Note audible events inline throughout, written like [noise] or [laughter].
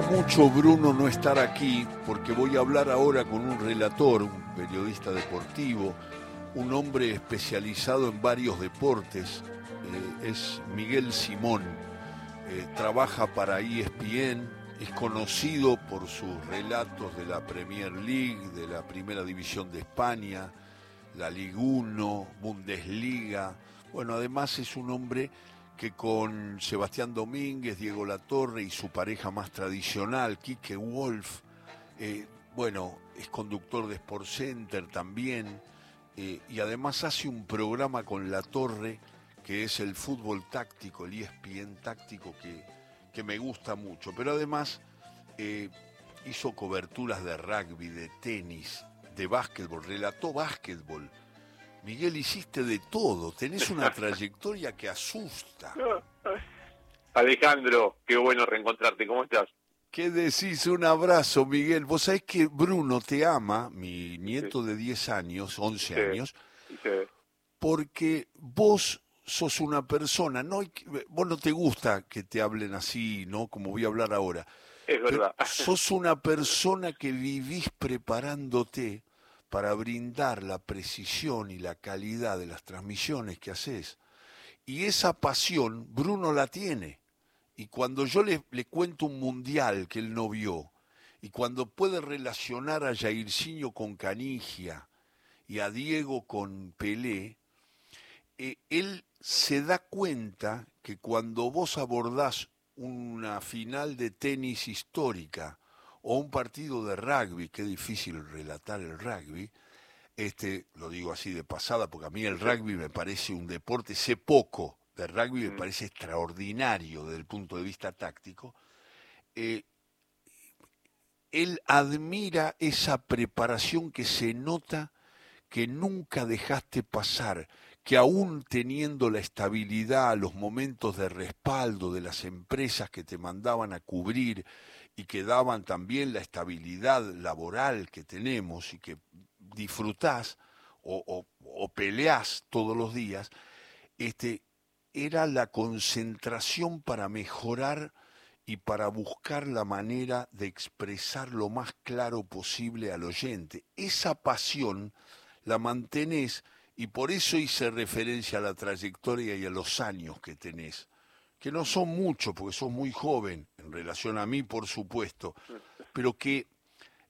mucho, Bruno, no estar aquí, porque voy a hablar ahora con un relator, un periodista deportivo, un hombre especializado en varios deportes, eh, es Miguel Simón, eh, trabaja para ESPN, es conocido por sus relatos de la Premier League, de la Primera División de España, la Ligue 1, Bundesliga. Bueno, además es un hombre que con Sebastián Domínguez, Diego Latorre y su pareja más tradicional, Quique Wolf, eh, bueno, es conductor de Sport Center también, eh, y además hace un programa con Latorre que es el fútbol táctico, el ESPN táctico que, que me gusta mucho, pero además eh, hizo coberturas de rugby, de tenis, de básquetbol, relató básquetbol. Miguel, hiciste de todo, tenés una [laughs] trayectoria que asusta. Alejandro, qué bueno reencontrarte, ¿cómo estás? ¿Qué decís? Un abrazo, Miguel. Vos sabés que Bruno te ama, mi nieto de 10 años, 11 años, porque vos sos una persona, no, vos no te gusta que te hablen así, ¿no? Como voy a hablar ahora. Es verdad. sos una persona que vivís preparándote para brindar la precisión y la calidad de las transmisiones que haces. Y esa pasión Bruno la tiene. Y cuando yo le, cuento un mundial que él no vio, y cuando puede relacionar a Jairzinho con Canigia y a Diego con Pelé, eh, él se da cuenta que cuando vos abordás una final de tenis histórica o un partido de rugby, qué difícil relatar el rugby, este, lo digo así de pasada, porque a mí el rugby me parece un deporte, sé poco de rugby, me mm. parece extraordinario desde el punto de vista táctico, eh, él admira esa preparación que se nota que nunca dejaste pasar, que aún teniendo la estabilidad, los momentos de respaldo de las empresas que te mandaban a cubrir y que daban también la estabilidad laboral que tenemos y que disfrutás o, peleás todos los días, este, era la concentración para mejorar y para buscar la manera de expresar lo más claro posible al oyente. Esa pasión la mantenés y por eso hice referencia a la trayectoria y a los años que tenés, que no son muchos porque sos muy joven en relación a mí, por supuesto, pero que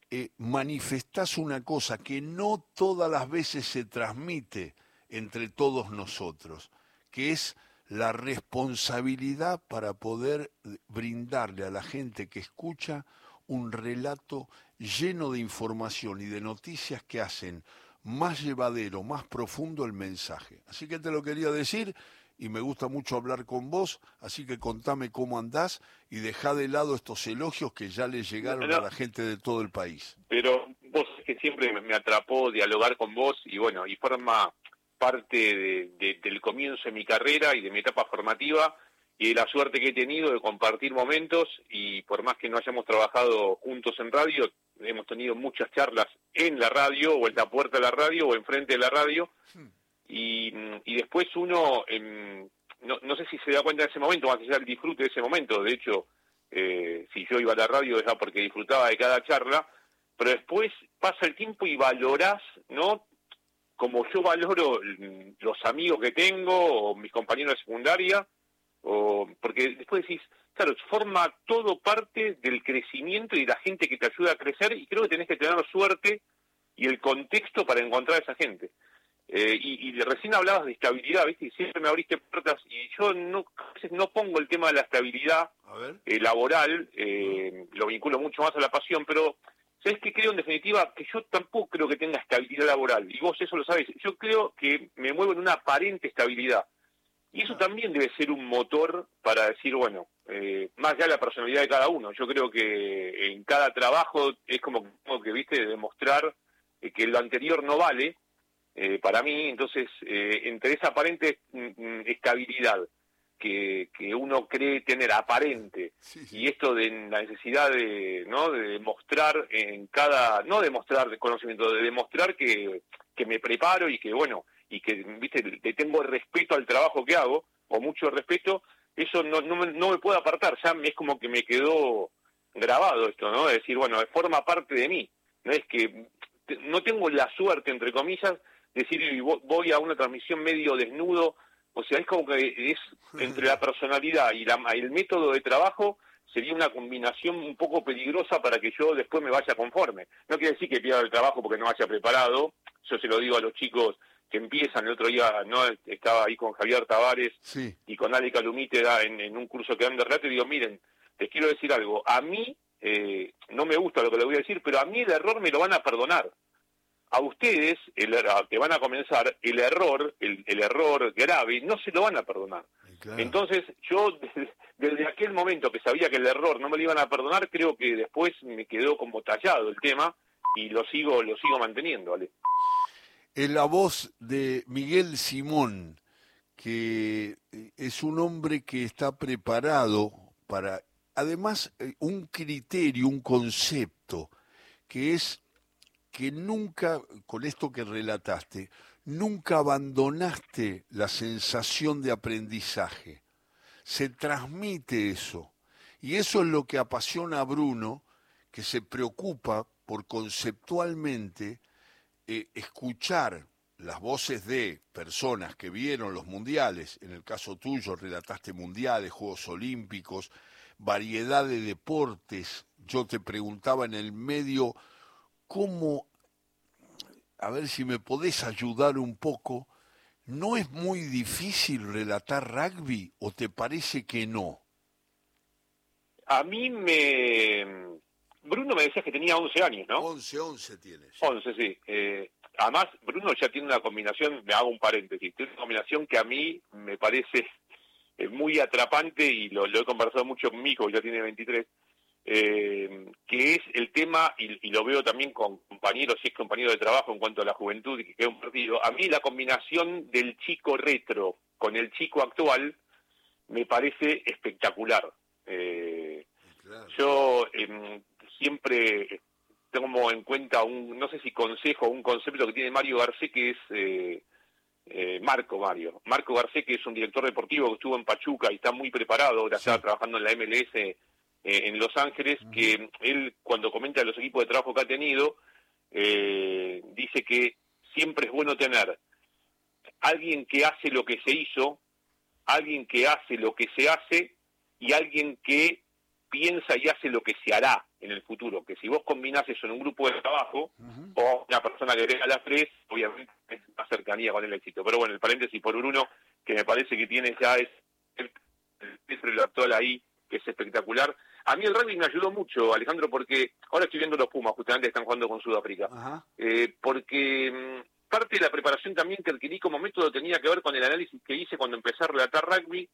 eh, manifestás una cosa que no todas las veces se transmite entre todos nosotros, que es la responsabilidad para poder brindarle a la gente que escucha un relato lleno de información y de noticias que hacen más llevadero, más profundo el mensaje. Así que te lo quería decir y me gusta mucho hablar con vos, así que contame cómo andás y deja de lado estos elogios que ya le llegaron a la gente de todo el país. Pero vos es que siempre me atrapó dialogar con vos y bueno, y forma parte del comienzo de mi carrera y de mi etapa formativa y de la suerte que he tenido de compartir momentos y por más que no hayamos trabajado juntos en radio, hemos tenido muchas charlas en la radio o en la puerta de la radio o enfrente de la radio y, y, después uno, em, no, no, sé si se da cuenta de ese momento, más allá del disfrute de ese momento, de hecho, eh, si yo iba a la radio era porque disfrutaba de cada charla, pero después pasa el tiempo y valorás, ¿no? Como yo valoro los amigos que tengo o mis compañeros de secundaria, o porque después decís, claro, forma todo parte del crecimiento y de la gente que te ayuda a crecer y creo que tenés que tener suerte y el contexto para encontrar a esa gente. Eh, y, y, recién hablabas de estabilidad, ¿viste? Y siempre me abriste puertas y yo no, a veces no pongo el tema de la estabilidad eh, laboral, eh, lo vinculo mucho más a la pasión, pero ¿sabes qué creo en definitiva? Que yo tampoco creo que tenga estabilidad laboral, y vos eso lo sabés. Yo creo que me muevo en una aparente estabilidad. Y eso también debe ser un motor para decir, bueno, eh, más allá de la personalidad de cada uno. Yo creo que en cada trabajo es como que, viste, demostrar eh, que lo anterior no vale eh, para mí. Entonces, entre esa aparente mm, estabilidad que, que uno cree tener aparente y esto de la necesidad de, ¿no? de demostrar en cada, no demostrar conocimiento, de demostrar que, que me preparo y que, bueno, y que, viste, le tengo respeto al trabajo que hago, o mucho respeto, eso no, no, me, no me puedo apartar, ya es como que me quedó grabado esto, ¿no? Es decir, bueno, forma parte de mí. No es que no tengo la suerte, entre comillas, de decir voy a una transmisión medio desnudo. O sea, es como que es entre la personalidad y, la, el método de trabajo sería una combinación un poco peligrosa para que yo después me vaya conforme. No quiere decir que pierda el trabajo porque no haya preparado. Yo se lo digo a los chicos que empiezan. El otro día no estaba ahí con Javier Tavares y con Ale Calumite en, en un curso que dan de relato y digo, miren, les quiero decir algo. A mí, eh, no me gusta lo que les voy a decir, pero a mí el error me lo van a perdonar. A ustedes, el, que van a comenzar, el error, el, error grave, no se lo van a perdonar. Entonces, yo [laughs] desde, aquel momento que sabía que el error no me lo iban a perdonar, creo que después me quedó como tallado el tema y lo sigo, lo sigo manteniendo, ¿vale? En la voz de Miguel Simón, que eh, es un hombre que está preparado para, además, eh, un criterio, un concepto, que es que nunca, con esto que relataste, nunca abandonaste la sensación de aprendizaje. Se transmite eso. Y eso es lo que apasiona a Bruno, que se preocupa por conceptualmente eh, escuchar las voces de personas que vieron los mundiales, en el caso tuyo relataste mundiales, Juegos Olímpicos, variedad de deportes, yo te preguntaba en el medio cómo, a ver si me podés ayudar un poco, ¿no es muy difícil relatar rugby o te parece que no? A mí me, Bruno me decía que tenía 11 años, ¿no? 11, 11 tiene. 11, sí. Eh, además, Bruno ya tiene una combinación, me hago un paréntesis, tiene una combinación que a mí me parece eh, muy atrapante y lo, he conversado mucho con mi hijo, ya tiene 23, eh, que es el tema, y, lo veo también con compañeros, si es compañero de trabajo en cuanto a la juventud y que queda un partido, a mí la combinación del chico retro con el chico actual me parece espectacular. Yo em, siempre tomo en cuenta un, no sé si consejo, un concepto que tiene Mario Garcés que es eh, eh, Marco Mario. Marco Garcés que es un director deportivo que estuvo en Pachuca y está muy preparado, ahora está trabajando en la MLS eh, en Los Ángeles, que él cuando comenta los equipos de trabajo que ha tenido, dice que siempre es bueno tener alguien que hace lo que se hizo, alguien que hace lo que se hace y alguien que piensa y hace lo que se hará en el futuro, que si vos combinás eso en un grupo de trabajo o una persona que agrega las tres, obviamente es más cercanía con el éxito. Pero bueno, el paréntesis por uno, que me parece que tiene ya es el, el actual ahí, que es espectacular. A mí el rugby me ayudó mucho, Alejandro, porque ahora estoy viendo los Pumas, justamente están jugando con Sudáfrica, eh, porque mm, parte de la preparación también que adquirí como método tenía que ver con el análisis que hice cuando empecé a relatar rugby,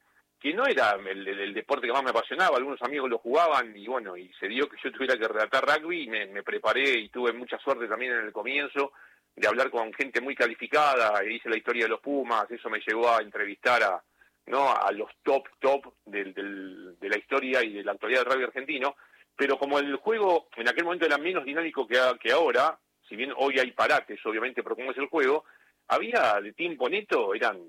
que no era el, deporte que más me apasionaba, algunos amigos lo jugaban y bueno, y se dio que yo tuviera que relatar rugby y me, preparé y tuve mucha suerte también en el comienzo de hablar con gente muy calificada, e hice la historia de los Pumas, eso me llevó a entrevistar a, ¿no? a los top, top del, de la historia y de la actualidad del rugby argentino, pero como el juego en aquel momento era menos dinámico que, que ahora, si bien hoy hay parates, obviamente, pero como es el juego, había de tiempo neto, eran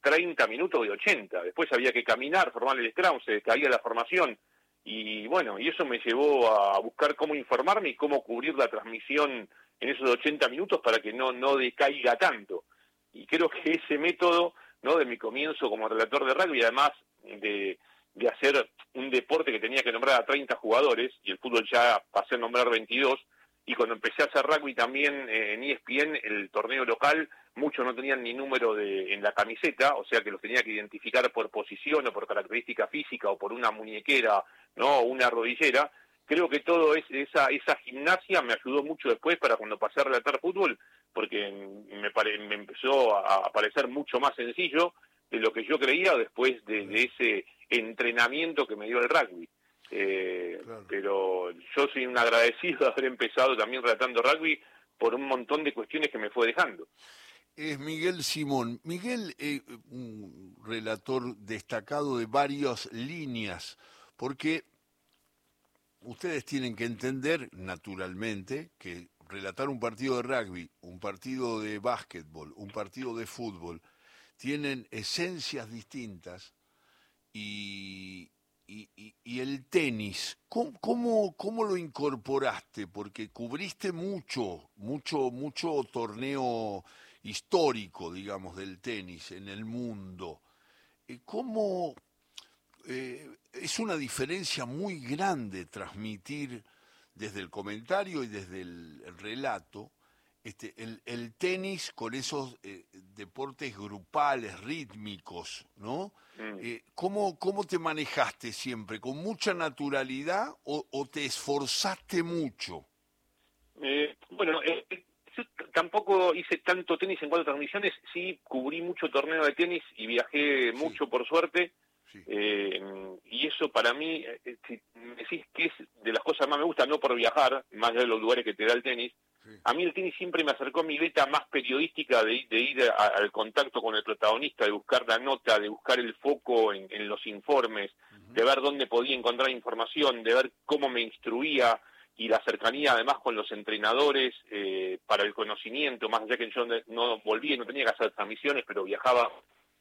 30 minutos de 80. Después había que caminar, formar el scrum, se caía la formación. Y bueno, y eso me llevó a buscar cómo informarme y cómo cubrir la transmisión en esos 80 minutos para que no, no decaiga tanto. Y creo que ese método, ¿no? De mi comienzo como relator de rugby, además de, de hacer un deporte que tenía que nombrar a 30 jugadores, y el fútbol ya pasé a nombrar 22, y cuando empecé a hacer rugby también eh, en ESPN, el torneo local, muchos no tenían ni número de, en la camiseta, o sea que los tenía que identificar por posición o por característica física o por una muñequera, ¿no? O una rodillera. Creo que todo es, esa, esa gimnasia me ayudó mucho después para cuando pasé a relatar fútbol, porque me, me empezó a, parecer mucho más sencillo de lo que yo creía después de, de ese entrenamiento que me dio el rugby. Eh, Pero yo soy un agradecido de haber empezado también relatando rugby por un montón de cuestiones que me fue dejando es Miguel Simón. Miguel, eh, un relator destacado de varias líneas, porque ustedes tienen que entender, naturalmente, que relatar un partido de rugby, un partido de básquetbol, un partido de fútbol, tienen esencias distintas y, y, el tenis, ¿cómo, ¿cómo, lo incorporaste? Porque cubriste mucho, mucho, mucho torneo histórico, digamos, del tenis en el mundo. Eh, ¿Cómo eh, es una diferencia muy grande transmitir desde el comentario y desde el relato este, el, tenis con esos eh, deportes grupales, rítmicos, ¿no? Mm. Eh, ¿cómo, te manejaste siempre? ¿Con mucha naturalidad o, te esforzaste mucho? Eh, bueno, tampoco hice tanto tenis en cuatro transmisiones, sí cubrí mucho torneo de tenis y viajé mucho por suerte. y eso para mí, si me decís que es de las cosas más me gusta, no por viajar, más allá de los lugares que te da el tenis, a mí el tenis siempre me acercó a mi beta más periodística de, ir al contacto con el protagonista, de buscar la nota, de buscar el foco en, los informes, de ver dónde podía encontrar información, de ver cómo me instruía y la cercanía además con los entrenadores eh, para el conocimiento, más allá que yo no volvía, no tenía que hacer transmisiones, pero viajaba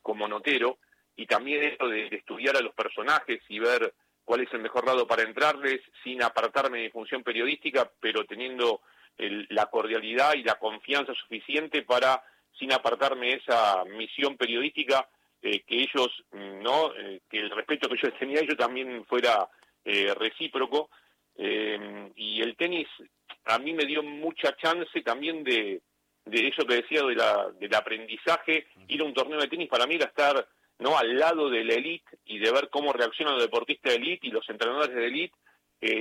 como notero, y también eso de, estudiar a los personajes y ver cuál es el mejor lado para entrarles sin apartarme de mi función periodística, pero teniendo la cordialidad y la confianza suficiente para, sin apartarme esa misión periodística, eh, que ellos, mm, no eh, que el respeto que yo tenía ellos también fuera eh, recíproco. Y el tenis a mí me dio mucha chance también de, de eso que decía de la, del aprendizaje. Ir a un torneo de tenis para mí era estar no al lado de la elite y de ver cómo reaccionan los deportistas de elite y los entrenadores de elite.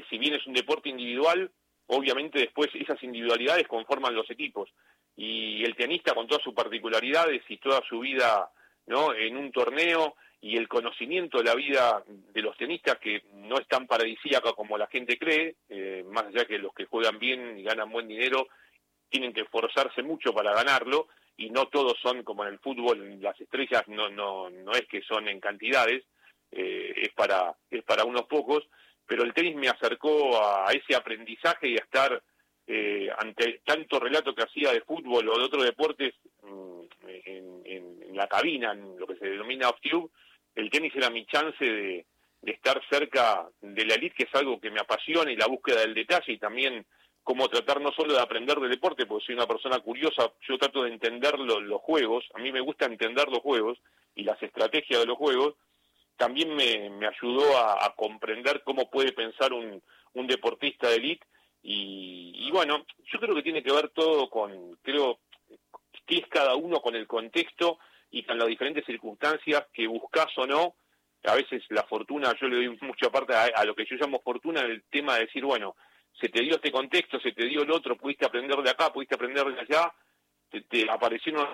si bien es un deporte individual, obviamente después esas individualidades conforman los equipos y el tenista con todas sus particularidades y toda su vida no en un torneo y el conocimiento de la vida de los tenistas que no es tan paradisíaca como la gente cree eh, más allá que los que juegan bien y ganan buen dinero tienen que esforzarse mucho para ganarlo y no todos son como en el fútbol las estrellas no no no es que son en cantidades eh, es para es para unos pocos pero el tenis me acercó a ese aprendizaje y a estar eh, ante tanto relato que hacía de fútbol o de otros deportes mm, en, la cabina, en lo que se denomina off-tube, el tenis era mi chance de, estar cerca de la elite, que es algo que me apasiona, y la búsqueda del detalle, y también cómo tratar no solo de aprender del deporte, porque soy una persona curiosa, yo trato de entender los juegos, a mí me gusta entender los juegos y las estrategias de los juegos, también me, ayudó a, comprender cómo puede pensar un, un deportista de élite y, bueno, yo creo que tiene que ver todo con, creo, que es cada uno con el contexto y con las diferentes circunstancias que buscas o no. A veces la fortuna, yo le doy [laughs] mucha parte a, lo que yo llamo fortuna, el tema de decir, bueno, se te dio este contexto, se te dio el otro, pudiste aprender de acá, pudiste aprender de allá, te aparecieron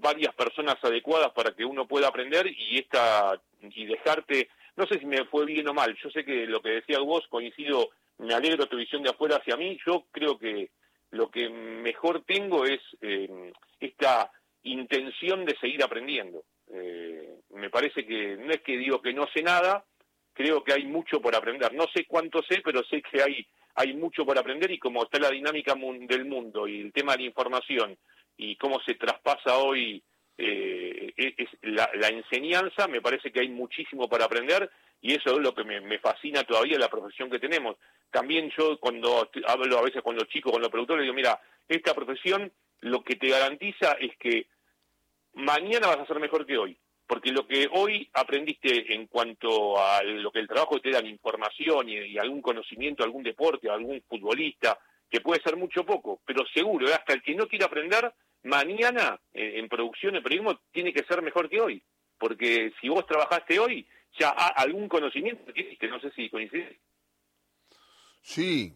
varias personas adecuadas para que uno pueda aprender y esta y dejarte no sé si me fue bien o mal yo sé que lo que decía vos coincido me alegro tu visión de afuera hacia mí yo creo que lo que mejor tengo es eh, esta intención de seguir aprendiendo eh, me parece que no es que digo que no sé nada creo que hay mucho por aprender no sé cuánto sé pero sé que hay hay mucho por aprender y como está la dinámica del mundo y el tema de la información y cómo se traspasa hoy eh, es la, enseñanza, me parece que hay muchísimo para aprender y eso es lo que me, fascina todavía la profesión que tenemos. También yo cuando hablo a veces con los chicos, con los productores, digo, mira, esta profesión lo que te garantiza es que mañana vas a ser mejor que hoy, porque lo que hoy aprendiste en cuanto a lo que el trabajo te da, información y, algún conocimiento, algún deporte, algún futbolista, que puede ser mucho poco, pero seguro, hasta el que no quiere aprender, mañana eh, en producción de periodismo tiene que ser mejor que hoy, porque si vos trabajaste hoy, ya algún conocimiento que no sé si coincide. Sí,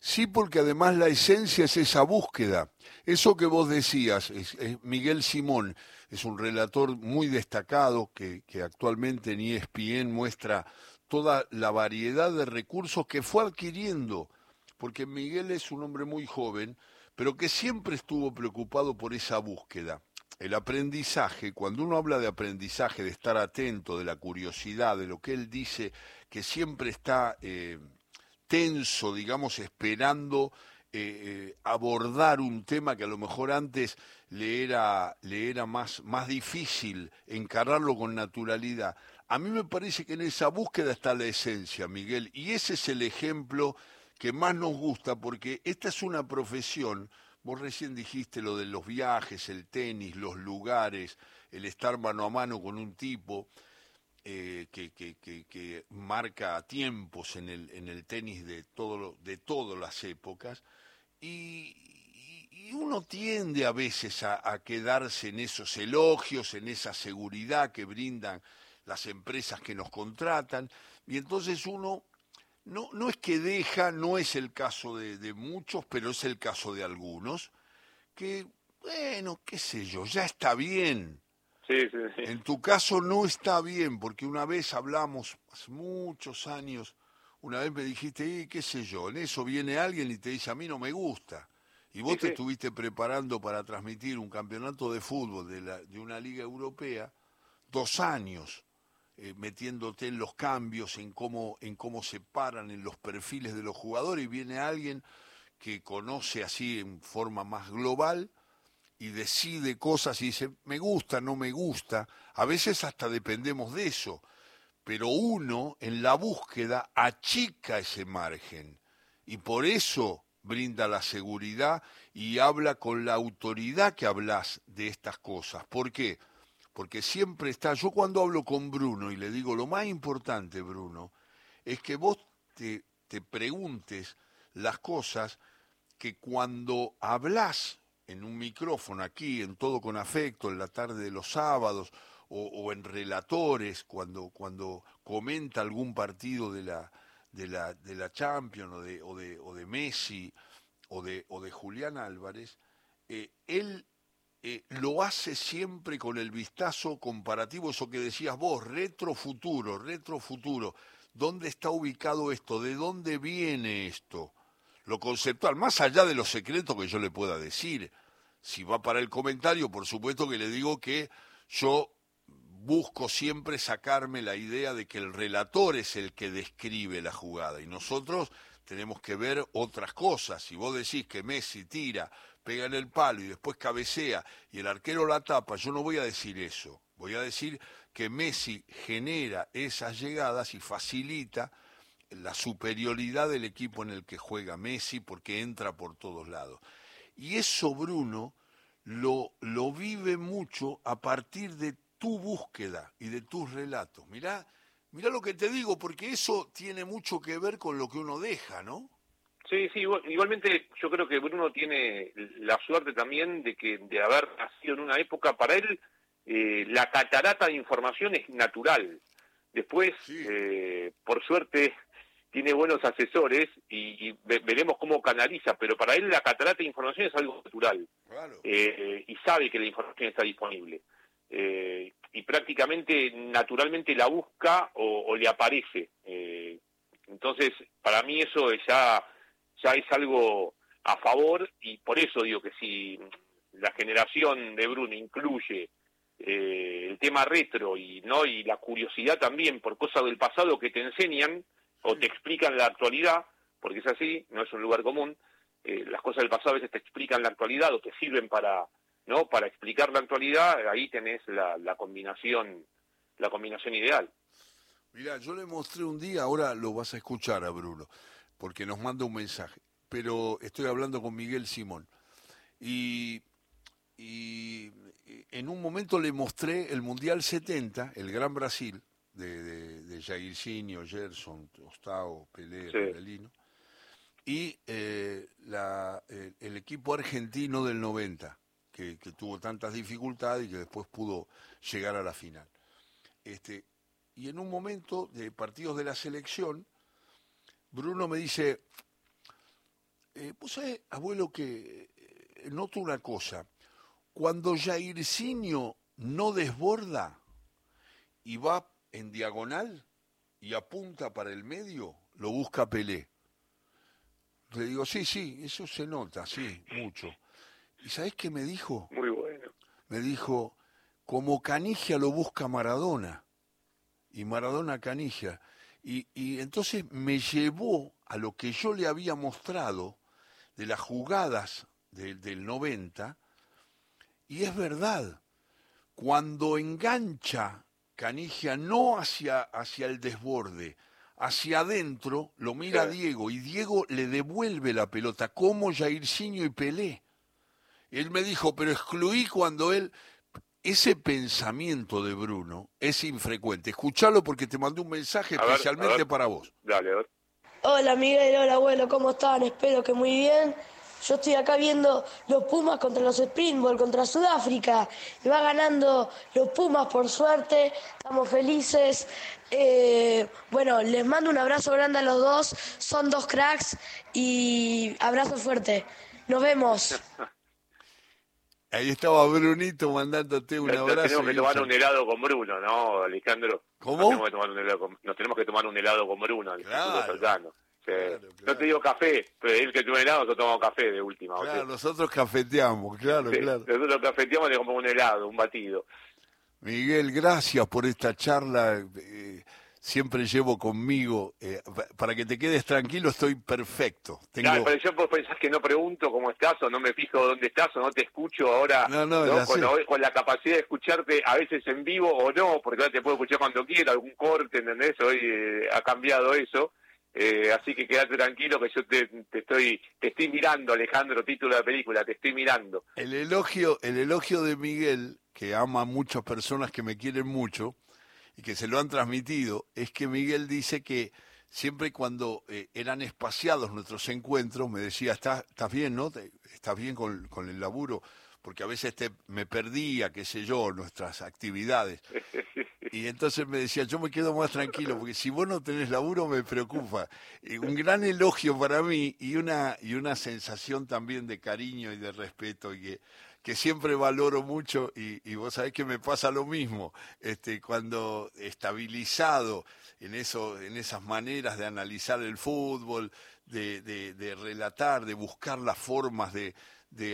sí, porque además la esencia es esa búsqueda. Eso que vos decías, Miguel Simón es un relator muy destacado que, que actualmente en ESPN muestra toda la variedad de recursos que fue adquiriendo, porque Miguel es un hombre muy joven, pero que siempre estuvo preocupado por esa búsqueda. El aprendizaje, cuando uno habla de aprendizaje, de estar atento, de la curiosidad, de lo que él dice, que siempre está eh, tenso, digamos, esperando eh, eh, abordar un tema que a lo mejor antes le era, le era más, más difícil encararlo con naturalidad. A mí me parece que en esa búsqueda está la esencia, Miguel, y ese es el ejemplo que más nos gusta, porque esta es una profesión, vos recién dijiste lo de los viajes, el tenis, los lugares, el estar mano a mano con un tipo eh, que, marca tiempos en el, en el tenis de, todo, de todas las épocas, y, uno tiende a veces a, quedarse en esos elogios, en esa seguridad que brindan las empresas que nos contratan, y entonces uno no, no es que deja, no es el caso de, muchos, pero es el caso de algunos, que, bueno, qué sé yo, ya está bien. Sí, sí, sí. En tu caso no está bien, porque una vez hablamos, hace muchos años, una vez me dijiste, qué sé yo, en eso viene alguien y te dice, a mí no me gusta. Y vos te estuviste preparando para transmitir un campeonato de fútbol de, la, de una liga europea dos años, eh, metiéndote en los cambios, en cómo, en cómo se paran en los perfiles de los jugadores, y viene alguien que conoce así en forma más global y decide cosas y dice, me gusta, no me gusta. A veces hasta dependemos de eso, pero uno en la búsqueda achica ese margen. Y por eso brinda la seguridad y habla con la autoridad que hablas de estas cosas. ¿Por qué? Porque siempre está, yo cuando hablo con Bruno y le digo, lo más importante, Bruno, es que vos te, te preguntes las cosas que cuando hablas en un micrófono aquí, en todo con afecto, en la tarde de los sábados, o, en relatores, cuando, cuando comenta algún partido de la, de la, de la Champions o de, o de, o de Messi o de, o de Julián Álvarez, eh, él eh, lo hace siempre con el vistazo comparativo, eso que decías vos, retro-futuro, retro-futuro. ¿Dónde está ubicado esto? ¿De dónde viene esto? Lo conceptual, más allá de los secretos que yo le pueda decir. Si va para el comentario, por supuesto que le digo que yo busco siempre sacarme la idea de que el relator es el que describe la jugada y nosotros tenemos que ver otras cosas. Si vos decís que Messi tira, pega en el palo y después cabecea y el arquero la tapa, yo no voy a decir eso. Voy a decir que Messi genera esas llegadas y facilita la superioridad del equipo en el que juega Messi porque entra por todos lados. Y eso Bruno lo, lo vive mucho a partir de tu búsqueda y de tus relatos. Mirá, mirá lo que te digo, porque eso tiene mucho que ver con lo que uno deja, ¿no? Sí, sí, igualmente yo creo que Bruno tiene la suerte también de que de haber nacido en una época, para él eh, la catarata de información es natural. Después, eh, por suerte, tiene buenos asesores y, veremos cómo canaliza, pero para él la catarata de información es algo natural. Eh, y sabe que la información está disponible eh, y prácticamente naturalmente la busca o, le aparece. Eh, entonces, para mí eso ya, ya es algo a favor y por eso digo que si la generación de Bruno incluye eh, el tema retro y no y la curiosidad también por cosas del pasado que te enseñan o te explican la actualidad, porque es así, no es un lugar común, eh, las cosas del pasado a veces te explican la actualidad o te sirven para ¿no? Para explicar la actualidad, ahí tenés la, la combinación, la combinación ideal. Mira, yo le mostré un día, ahora lo vas a escuchar a Bruno, porque nos manda un mensaje, pero estoy hablando con Miguel Simón. Y, y en un momento le mostré el Mundial 70, el Gran Brasil, de, de, de Jairzinho, Gerson, Tostao, Pelé, sí. y eh, la, el equipo argentino del 90 que, tuvo tantas dificultades y que después pudo llegar a la final. Este, y en un momento de partidos de la selección, Bruno me dice, eh, vos sabés, abuelo, que eh, noto una cosa, cuando Jairzinho no desborda y va en diagonal y apunta para el medio, lo busca Pelé. Le digo, sí, sí, eso se nota, sí, mucho. ¿Y sabés qué me dijo? Muy bueno. Me dijo, como Canigia lo busca Maradona, y Maradona Canigia. Y, y entonces me llevó a lo que yo le había mostrado de las jugadas del 90, Y es verdad, cuando engancha Canigia no hacia, hacia el desborde, hacia adentro, lo mira Diego y Diego le devuelve la pelota, como Jairzinho y Pelé. Él me dijo, pero excluí cuando él... Ese pensamiento de Bruno es infrecuente. Escuchalo porque te mandé un mensaje especialmente para vos. Dale, a ver. Hola Miguel, hola abuelo, ¿cómo están? Espero que muy bien. Yo estoy acá viendo los Pumas contra los Springboks, contra Sudáfrica. Y va ganando los Pumas por suerte. Estamos felices. Eh, bueno, les mando un abrazo grande a los dos. Son dos cracks y abrazo fuerte. Nos vemos. Ahí estaba Brunito mandándote un abrazo. Tenemos que tomar un helado con Bruno, ¿no, Alejandro? ¿Cómo? Nos tenemos que tomar un helado con, nos tenemos que tomar un helado con Bruno, claro. No te digo café, pero él que toma helado, nosotros tomamos café de última. Claro, nosotros cafeteamos, claro, claro. Nosotros cafeteamos y le compramos un helado, un batido. Miguel, gracias por esta charla. Eh, siempre llevo conmigo, eh, para que te quedes tranquilo, estoy perfecto. Tengo... Claro, pero yo vos pensás que no pregunto cómo estás o no me fijo dónde estás o no te escucho ahora no, no, Con, la, capacidad de escucharte a veces en vivo o no, porque ahora te puedo escuchar cuando quiera, algún corte, ¿entendés? Hoy eh, ha cambiado eso. Eh, así que quédate tranquilo que yo te, estoy te estoy mirando, Alejandro, título de la película, te estoy mirando. El elogio, el elogio de Miguel, que ama a muchas personas que me quieren mucho, y que se lo han transmitido, es que Miguel dice que siempre cuando eh, eran espaciados nuestros encuentros, me decía, estás, estás bien, ¿no? ¿Estás bien con, con el laburo? Porque a veces te, me perdía, qué sé yo, nuestras actividades. Y entonces me decía, yo me quedo más tranquilo, porque si vos no tenés laburo me preocupa. Un gran elogio para mí y una, y una sensación también de cariño y de respeto, que que siempre valoro mucho y, vos sabés que me pasa lo mismo, este, cuando estabilizado en, eso, en esas maneras de analizar el fútbol, de, relatar, de buscar las formas de,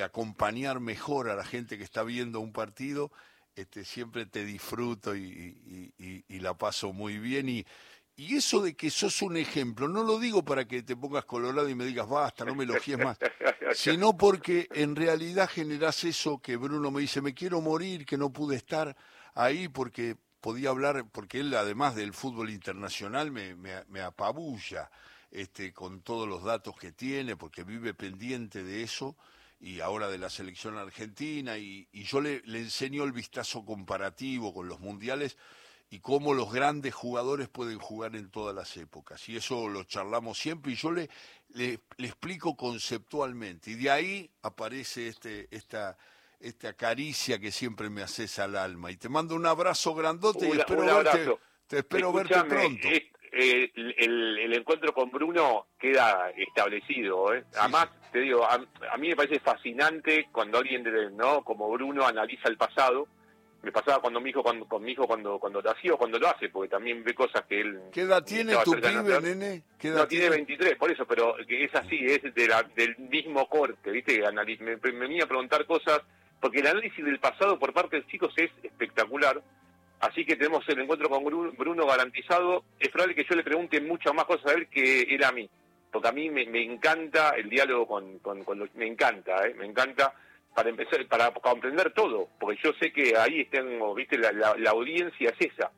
acompañar mejor a la gente que está viendo un partido, este, siempre te disfruto y, y la paso muy bien. Y, y eso de que sos un ejemplo, no lo digo para que te pongas colorado y me digas basta, no me elogies más, [laughs] sino porque en realidad generás eso que Bruno me dice, me quiero morir, que no pude estar ahí porque podía hablar, porque él además del fútbol internacional me, me, apabulla este, con todos los datos que tiene, porque vive pendiente de eso y ahora de la selección argentina, y, y yo le, le enseño el vistazo comparativo con los mundiales y cómo los grandes jugadores pueden jugar en todas las épocas. Y eso lo charlamos siempre y yo le, le, explico conceptualmente. Y de ahí aparece este, esta, esta caricia que siempre me haces al alma. Y te mando un abrazo grandote y espero verte, te espero verte pronto. Eh, el, encuentro con Bruno queda establecido. ¿eh? Además, te digo, a, a, mí me parece fascinante cuando alguien ¿no? como Bruno analiza el pasado me pasaba cuando mi hijo cuando, con mi hijo cuando cuando nació cuando lo hace porque también ve cosas que él ¿qué edad tiene tu pibe nene? no tiene 23 por eso pero es así es de la, del mismo corte viste me, me venía a preguntar cosas porque el análisis del pasado por parte de chicos es espectacular así que tenemos el encuentro con Bruno garantizado es probable que yo le pregunte muchas más cosas a él que él a mí porque a mí me, encanta el diálogo con, con me encanta ¿eh? me encanta para empezar, para comprender todo, porque yo sé que ahí tengo, viste, la, la, audiencia es esa,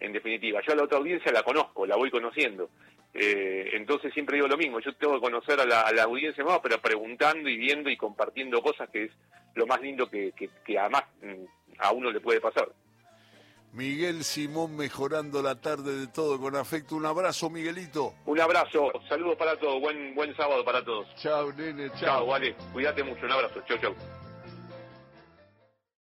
en definitiva. Yo a la otra audiencia la conozco, la voy conociendo. Eh, entonces siempre digo lo mismo, yo tengo que conocer a la, a la, audiencia más, pero preguntando y viendo y compartiendo cosas que es lo más lindo que, que, que además mm, a uno le puede pasar. Miguel Simón mejorando la tarde de todo con afecto. Un abrazo, Miguelito. Un abrazo, saludos para todos, buen buen sábado para todos. Chao, nene, chao. Chao, vale, cuídate mucho, un abrazo, chau, chau.